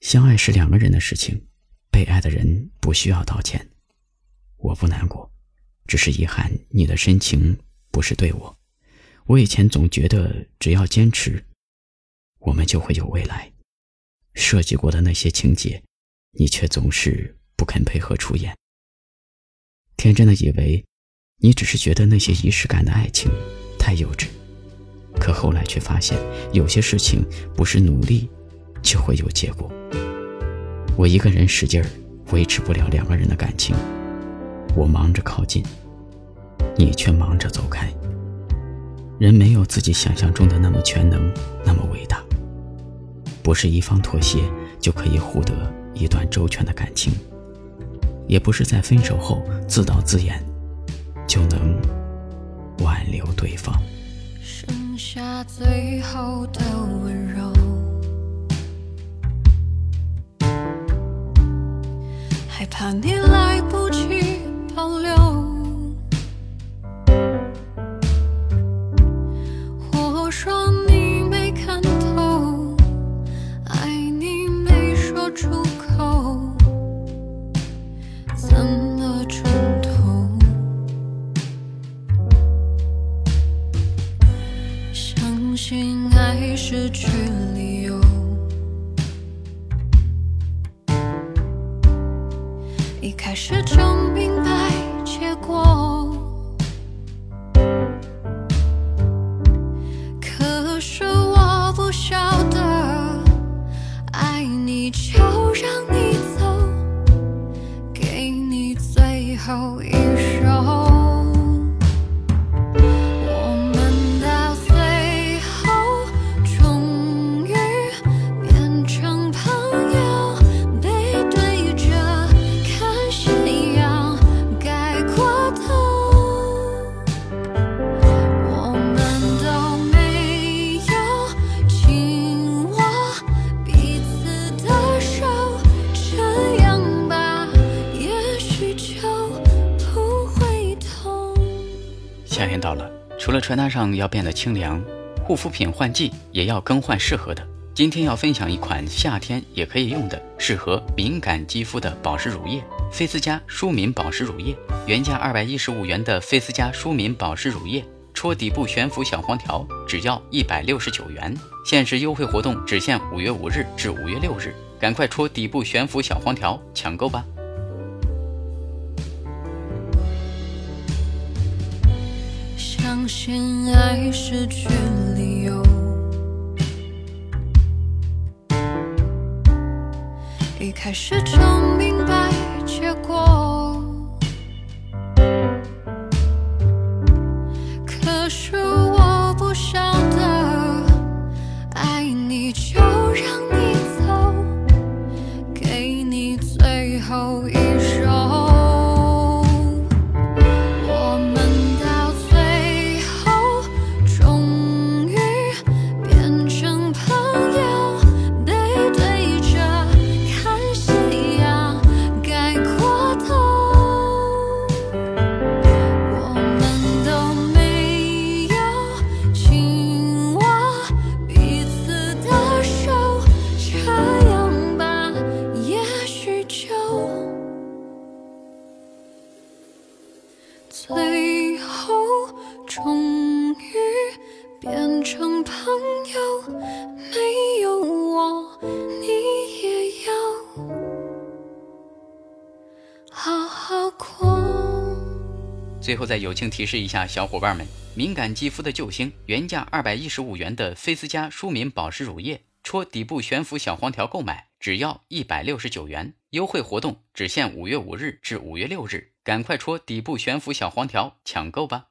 相爱是两个人的事情，被爱的人不需要道歉。我不难过，只是遗憾你的深情不是对我。我以前总觉得只要坚持，我们就会有未来。设计过的那些情节，你却总是不肯配合出演。天真的以为，你只是觉得那些仪式感的爱情太幼稚。可后来却发现，有些事情不是努力就会有结果。我一个人使劲儿，维持不了两个人的感情。我忙着靠近，你却忙着走开。人没有自己想象中的那么全能，那么伟大。不是一方妥协就可以获得一段周全的感情，也不是在分手后自导自演就能挽留对方。剩下最后的怕你来不及保留，我说你没看透，爱你没说出口，怎么重头？相信爱失去了一开始就明白结果。可是我不晓得，爱你就让你走，给你最后一夏天到了，除了穿搭上要变得清凉，护肤品换季也要更换适合的。今天要分享一款夏天也可以用的适合敏感肌肤的保湿乳液——菲斯佳舒敏保湿乳液。原价二百一十五元的菲斯佳舒敏保湿乳液，戳底部悬浮小黄条，只要一百六十九元。限时优惠活动只限五月五日至五月六日，赶快戳底部悬浮小黄条抢购吧！相信爱失去理由，一开始就明白结果。可是我不晓得，爱你就让你走，给你最后一首。最后终于变成朋友，没有我，你也要好好过。最后再友情提示一下小伙伴们：敏感肌肤的救星，原价二百一十五元的菲斯佳舒敏保湿乳液，戳底部悬浮小黄条购买只要一百六十九元，优惠活动只限五月五日至五月六日，赶快戳底部悬浮小黄条抢购吧！